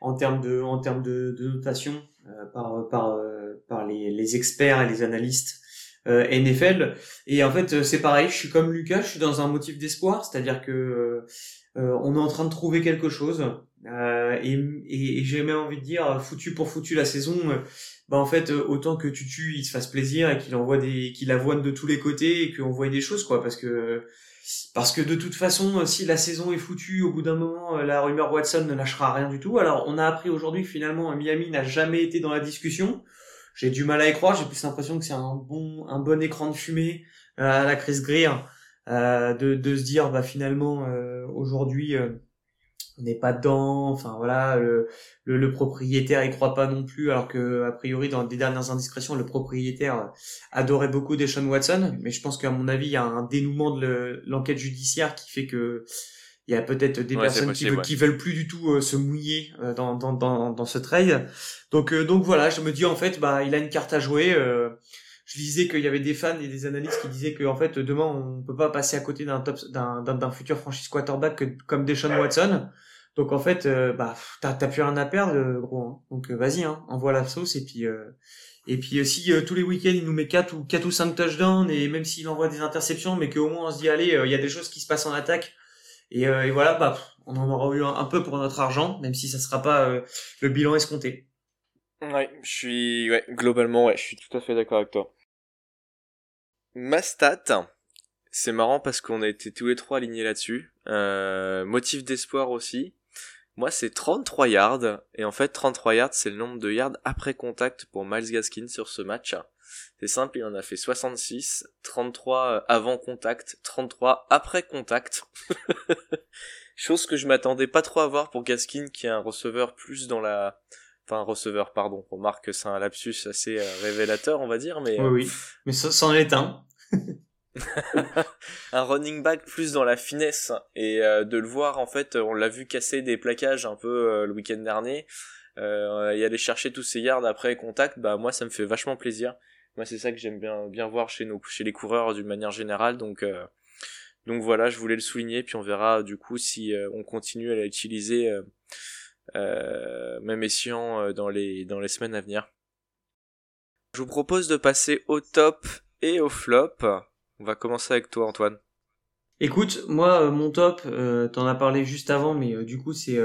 S3: en termes de en termes de, de notation euh, par par euh, par les, les experts et les analystes euh, NFL et en fait euh, c'est pareil je suis comme Lucas je suis dans un motif d'espoir c'est-à-dire que euh, euh, on est en train de trouver quelque chose euh, et, et, j'ai même envie de dire foutu pour foutu la saison euh, bah en fait euh, autant que Tutu il se fasse plaisir et qu'il envoie des qu'il avoine de tous les côtés et qu'on voit des choses quoi parce que parce que de toute façon euh, si la saison est foutue au bout d'un moment euh, la rumeur Watson ne lâchera rien du tout. Alors on a appris aujourd'hui que finalement Miami n'a jamais été dans la discussion. J'ai du mal à y croire. J'ai plus l'impression que c'est un bon un bon écran de fumée à la Chris Greer de de se dire bah finalement aujourd'hui on n'est pas dedans enfin voilà le, le, le propriétaire y croit pas non plus alors que a priori dans des dernières indiscrétions le propriétaire euh, adorait beaucoup Deshaun Watson. Mais je pense qu'à mon avis il y a un dénouement de le- l'enquête judiciaire qui fait que il y a peut-être des
S1: Ouais,
S3: personnes qui, veulent,
S1: ouais.
S3: qui veulent plus du tout euh, se mouiller euh, dans, dans, dans, dans ce trade. Donc euh, donc voilà je me dis en fait bah il a une carte à jouer euh, je disais qu'il y avait des fans et des analystes qui disaient que en fait demain on peut pas passer à côté d'un top d'un futur franchise quarterback que- comme Deshaun Watson donc en fait euh, bah t'as plus rien à perdre euh, gros hein. donc euh, vas-y hein envoie la sauce et puis euh, et puis si tous les week-ends il nous met quatre ou quatre ou cinq touchdowns et même s'il envoie des interceptions mais qu'au moins on se dit allez il y a des choses qui se passent en attaque et, et voilà bah on en aura eu un, peu pour notre argent même si ça sera pas le bilan escompté
S1: Ouais, je suis, ouais, globalement, ouais, je suis tout à fait d'accord avec toi. Ma stat, c'est marrant parce qu'on a été tous les trois alignés là-dessus. Euh, motif d'espoir aussi. Moi, c'est 33 yards. Et en fait, 33 yards, c'est le nombre de yards après contact pour Miles Gaskin sur ce match. C'est simple, il en a fait 66, 33 avant contact, 33 après contact. [LAUGHS] Chose que je m'attendais pas trop à voir pour Gaskin, qui est un receveur plus dans la... Enfin, un receveur, pardon. On remarque que c'est un lapsus assez euh, révélateur, on va dire, mais...
S3: Oui, oui. Mais ça, c'en est un. [LAUGHS] [LAUGHS]
S1: un running back plus dans la finesse et euh, de le voir en fait on l'a vu casser des plaquages un peu euh, le week-end dernier. Euh, y aller chercher tous ces yards après contact bah moi ça me fait vachement plaisir. Moi c'est ça que j'aime bien bien voir chez nos chez les coureurs d'une manière générale. Donc donc voilà je voulais le souligner. Puis on verra du coup si on continue à l'utiliser même escient dans les dans les semaines à venir. Je vous propose de passer au top et au flop on va commencer avec toi, Antoine.
S3: Écoute, moi, euh, mon top, euh, t'en as parlé juste avant, mais euh, du coup, c'est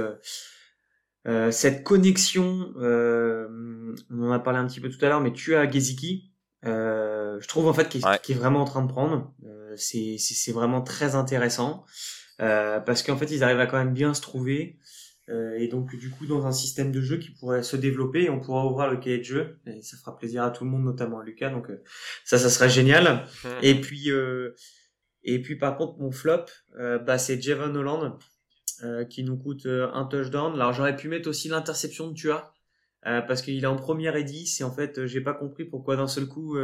S3: cette connexion. on en a parlé un petit peu tout à l'heure, mais tu as Geziki. je trouve en fait qu'il est, vraiment en train de prendre. c'est vraiment très intéressant parce qu'en fait, ils arrivent à quand même bien se trouver. Euh, et donc du coup dans un système de jeu qui pourrait se développer, on pourra ouvrir le cahier de jeu et ça fera plaisir à tout le monde, notamment à Lucas. Donc euh, ça, ça serait génial. Mmh. [LAUGHS] Et puis euh, et puis par contre mon flop, bah c'est Javon Holland qui nous coûte un touchdown. Alors j'aurais pu mettre aussi l'interception de Tua. parce qu'il est en première et 10 et en fait j'ai pas compris pourquoi d'un seul coup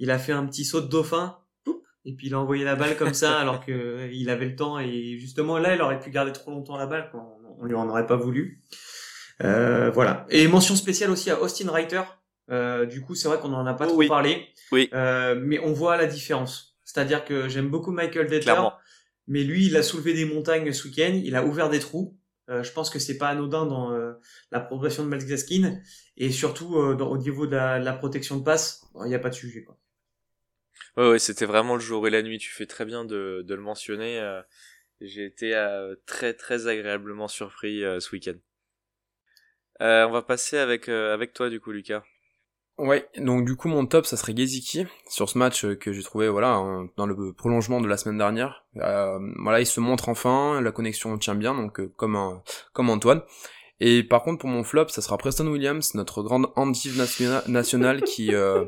S3: il a fait un petit saut de dauphin et puis il a envoyé la balle comme ça [LAUGHS] alors que il avait le temps et justement là il aurait pu garder trop longtemps la balle quoi on lui en aurait pas voulu. Euh, voilà. Et mention spéciale aussi à Austin Reiter. Euh, du coup, c'est vrai qu'on en a pas trop parlé.
S1: Oui.
S3: Euh, mais on voit la différence. C'est-à-dire que j'aime beaucoup Michael Detter, mais lui, il a soulevé des montagnes ce week-end. Il a ouvert des trous. Je pense que c'est pas anodin dans la progression de Miles Gaskin et surtout au niveau de la, protection de passe, il n'y a pas de sujet quoi.
S1: Ouais, ouais, c'était vraiment le jour et la nuit. Tu fais très bien de, de le mentionner. J'ai été euh, très très agréablement surpris euh, ce week-end. Euh, on va passer avec avec toi du coup Lucas.
S2: Ouais, donc du coup mon top ça serait Geziki sur ce match que j'ai trouvé voilà dans le prolongement de la semaine dernière. voilà, il se montre enfin, la connexion tient bien donc comme comme Antoine. Et par contre, pour mon flop, ça sera Preston Williams, notre grande handive nationale qui, euh,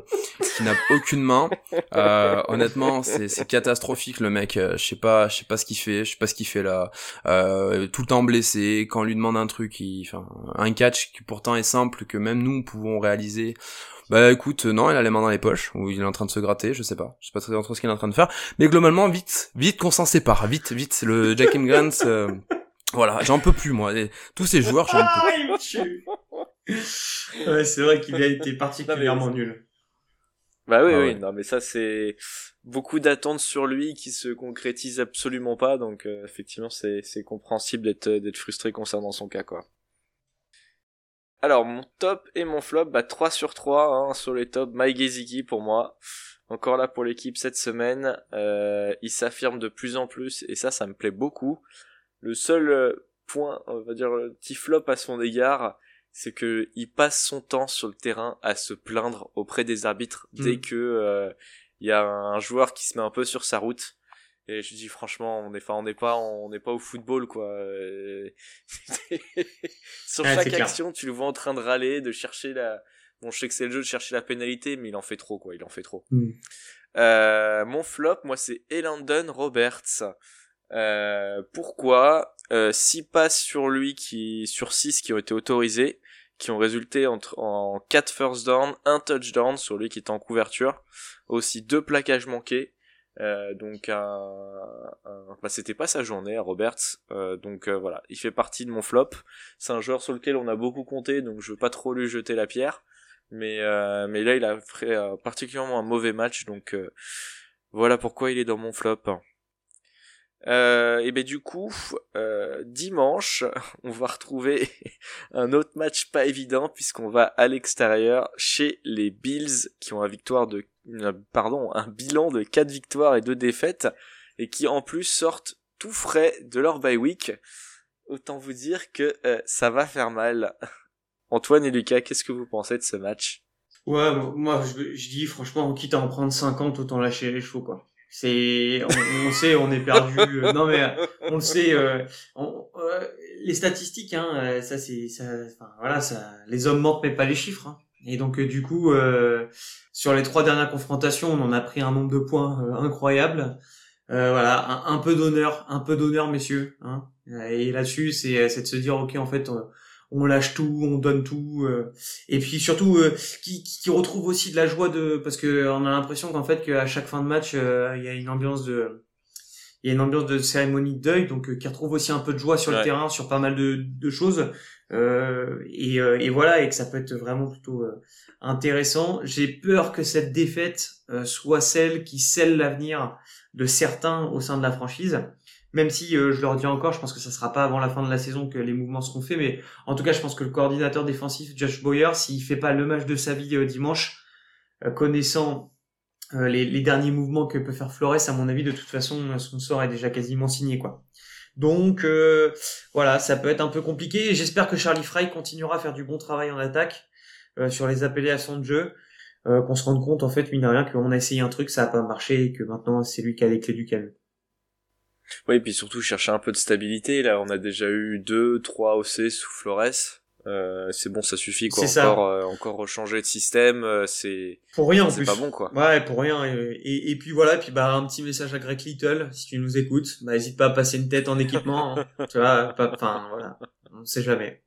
S2: qui n'a aucune main. Euh, honnêtement, c'est catastrophique le mec. Euh, je sais pas, je sais pas ce qu'il fait, je sais pas ce qu'il fait là. Euh, tout le temps blessé. Quand on lui demande un truc, il, enfin, un catch qui pourtant est simple que même nous pouvons réaliser. Bah écoute, non, il a les mains dans les poches, ou il est en train de se gratter, je sais pas. Je sais pas très bien ce qu'il est en train de faire. Mais globalement, vite, vite qu'on s'en sépare, vite, vite. Le Jack Grant, euh, voilà, j'en peux plus moi. Tous ces joueurs, j'en peux
S3: plus. ouais, c'est vrai qu'il a été particulièrement nul.
S1: Bah oui, ah oui, non, mais ça c'est beaucoup d'attentes sur lui qui se concrétisent absolument pas, donc euh, effectivement c'est c'est compréhensible d'être d'être frustré concernant son cas quoi. Alors mon top et mon flop, bah 3 sur 3 hein, sur les tops, Mike Gesicki pour moi. Encore là pour l'équipe cette semaine, euh, il s'affirme de plus en plus et ça ça me plaît beaucoup. Le seul euh, point, on va dire, petit flop à son égard, c'est que il passe son temps sur le terrain à se plaindre auprès des arbitres dès mm. que euh, il y a un joueur qui se met un peu sur sa route. Et je dis franchement, on n'est on n'est pas, on n'est pas au football quoi. [LAUGHS] sur chaque action, tu le vois en train de râler, de chercher la. Bon, je sais que c'est le jeu de chercher la pénalité, mais il en fait trop quoi. Il en fait trop. Mm. Euh, mon flop, moi, c'est Elandon Roberts. Euh, pourquoi euh, 6 passes sur lui qui sur 6 qui ont été autorisées, qui ont résulté entre, en 4 first down, un touchdown sur lui qui est en couverture, aussi deux plaquages manqués. Euh, donc un, bah, c'était pas sa journée à Roberts euh, donc euh, voilà il fait partie de mon flop c'est un joueur sur lequel on a beaucoup compté donc je veux pas trop lui jeter la pierre mais euh, mais là il a fait particulièrement un mauvais match donc voilà pourquoi il est dans mon flop euh, et ben du coup, euh, dimanche, [LAUGHS] on va retrouver [LAUGHS] un autre match pas évident puisqu'on va à l'extérieur chez les Bills qui ont un victoire de, pardon, un bilan de 4 victoires et 2 défaites et qui en plus sortent tout frais de leur bye week. Autant vous dire que euh, ça va faire mal. [LAUGHS] Antoine et Lucas, qu'est-ce que vous pensez de ce match?
S3: Ouais, moi je, je dis franchement, quitte à en prendre 50, autant lâcher les chevaux quoi. C'est, on, sait, on est perdu. Euh, non mais on le sait. Euh, euh, les statistiques, hein, euh, ça c'est, ça, voilà, ça, les hommes mentent mais pas les chiffres. Hein. Et donc du coup, sur les trois dernières confrontations, on en a pris un nombre de points incroyable. voilà, un, peu d'honneur, un peu d'honneur, messieurs. Hein. Et là-dessus, c'est, c'est de se dire, ok, en fait, on lâche tout, on donne tout, euh, et puis surtout euh, qui, qui retrouve aussi de la joie de parce que on a l'impression qu'en fait qu'à chaque fin de match euh, il y a une ambiance de il y a une ambiance de cérémonie de deuil donc qui retrouve aussi un peu de joie sur le terrain sur pas mal de, de choses et, et voilà et que ça peut être vraiment plutôt intéressant. J'ai peur que cette défaite soit celle qui scelle l'avenir de certains au sein de la franchise même si euh, je leur dis encore, je pense que ça sera pas avant la fin de la saison que les mouvements seront faits, mais en tout cas, je pense que le coordinateur défensif Josh Boyer, s'il fait pas le match de sa vie euh, dimanche, euh, connaissant les, les, derniers mouvements que peut faire Flores, à mon avis, de toute façon, son sort est déjà quasiment signé, quoi. Donc voilà, ça peut être un peu compliqué. J'espère que Charlie Fry continuera à faire du bon travail en attaque sur les appellations de jeu. qu'on se rende compte en fait mine de rien qu'on a essayé un truc ça a pas marché et que maintenant c'est lui qui a les clés du calme
S1: oui, et puis surtout chercher un peu de stabilité. Là, on a déjà eu deux, trois OC sous Flores. Euh, c'est bon, ça suffit quoi. Encore, euh, encore rechanger de système, euh, c'est
S3: pour rien.
S1: C'est pas bon quoi.
S3: Ouais, pour rien. Et, et, puis voilà, puis bah un petit message à Greg Little, si tu nous écoutes, bah hésite pas à passer une tête en équipement. Hein. [LAUGHS] tu vois, enfin voilà, on sait jamais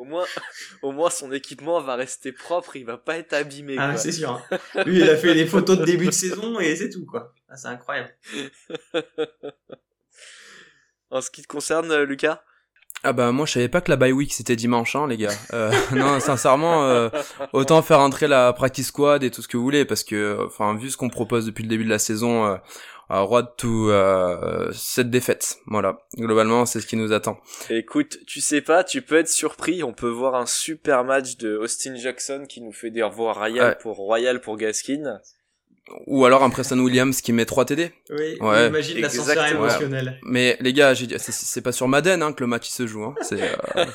S1: au moins, [LAUGHS] au moins son équipement va rester propre, il va pas être abîmé.
S3: Ah, c'est sûr. Hein. Lui, il a fait des photos de début de saison et c'est tout, quoi. Ah, c'est incroyable. [LAUGHS]
S1: en ce qui te concerne, euh, Lucas?
S2: Ah bah moi je savais pas que la bye week c'était dimanche hein les gars. Euh, [LAUGHS] non sincèrement euh, autant faire entrer la practice squad et tout ce que vous voulez parce que enfin vu ce qu'on propose depuis le début de la saison road to euh, cette défaite. Voilà, globalement, c'est ce qui nous attend.
S1: Écoute, tu sais pas, tu peux être surpris. On peut voir un super match de Austin Jackson qui nous fait des revoirs royal pour Royal pour Gaskin.
S2: Ou alors un Preston Williams qui met 3
S3: TD. Oui, ouais, imagine l'ascenseur émotionnel.
S2: Mais les gars, c'est pas sur Madden hein, que le match il se joue. Hein. C'est, euh,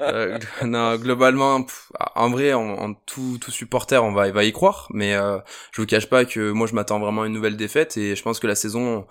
S2: euh, non, globalement, en vrai, en, tout, tout supporter, on va, il va y croire. Mais euh, je vous cache pas que moi, je m'attends vraiment à une nouvelle défaite et je pense que la saison,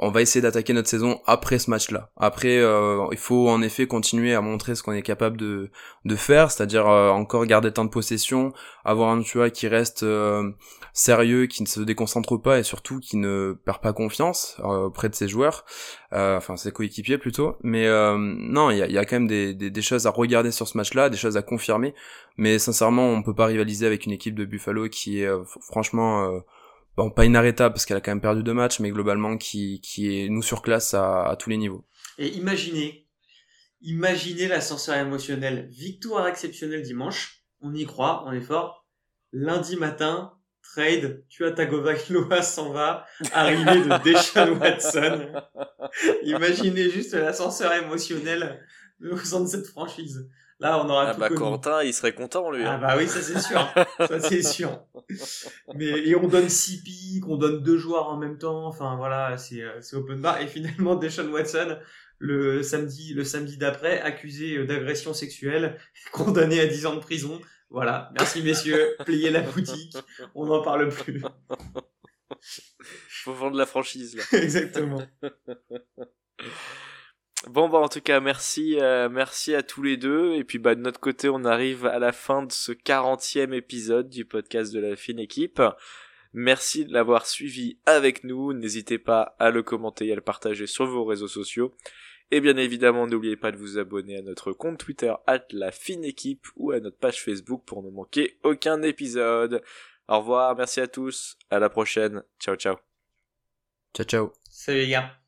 S2: on va essayer d'attaquer notre saison après ce match-là. Après, euh, il faut en effet continuer à montrer ce qu'on est capable de, de faire, c'est-à-dire euh, encore garder temps de possession, avoir un vois qui reste euh, sérieux, qui ne se déconcentre pas et surtout qui ne perd pas confiance auprès de ses joueurs, enfin ses coéquipiers plutôt. Mais non, il y a, y a, quand même des, des, des, choses à regarder sur ce match-là, des choses à confirmer. Mais sincèrement, on peut pas rivaliser avec une équipe de Buffalo qui est franchement bon pas inarrêtable parce qu'elle a quand même perdu deux matchs, mais globalement qui, qui est nous sur classe à, à tous les niveaux.
S3: Et imaginez, imaginez l'ascenseur émotionnel. Victoire exceptionnelle dimanche, on y croit, on est fort. Lundi matin, trade, tu as Tagovailoa [LAUGHS] s'en va, arrivée de [LAUGHS] Deshaun Watson. Imaginez juste l'ascenseur émotionnel au sein de cette franchise. Là, on aura
S1: ah bah Quentin, il serait content lui.
S3: Ah hein. bah oui, ça c'est sûr, ça c'est [LAUGHS] sûr. Mais et on donne six pics, on donne deux joueurs en même temps. Enfin voilà, c'est euh, c'est open bar. Et finalement, [LAUGHS] Deshaun Watson le samedi le samedi d'après accusé euh, d'agression sexuelle, [LAUGHS] condamné à 10 ans de prison. Voilà, merci messieurs, pliez la boutique, on n'en parle plus.
S1: Faut vendre la franchise là.
S3: Exactement.
S1: Bon bah en tout cas merci euh, merci à tous les deux et puis bah de notre côté on arrive à la fin de ce 40e épisode du podcast de la fine équipe. Merci de l'avoir suivi avec nous, n'hésitez pas à le commenter et à le partager sur vos réseaux sociaux. Et bien évidemment, n'oubliez pas de vous abonner à notre compte Twitter at la fine équipe ou à notre page Facebook pour ne manquer aucun épisode. Au revoir, merci à tous, à la prochaine, ciao ciao.
S2: Ciao ciao.
S3: Salut les gars.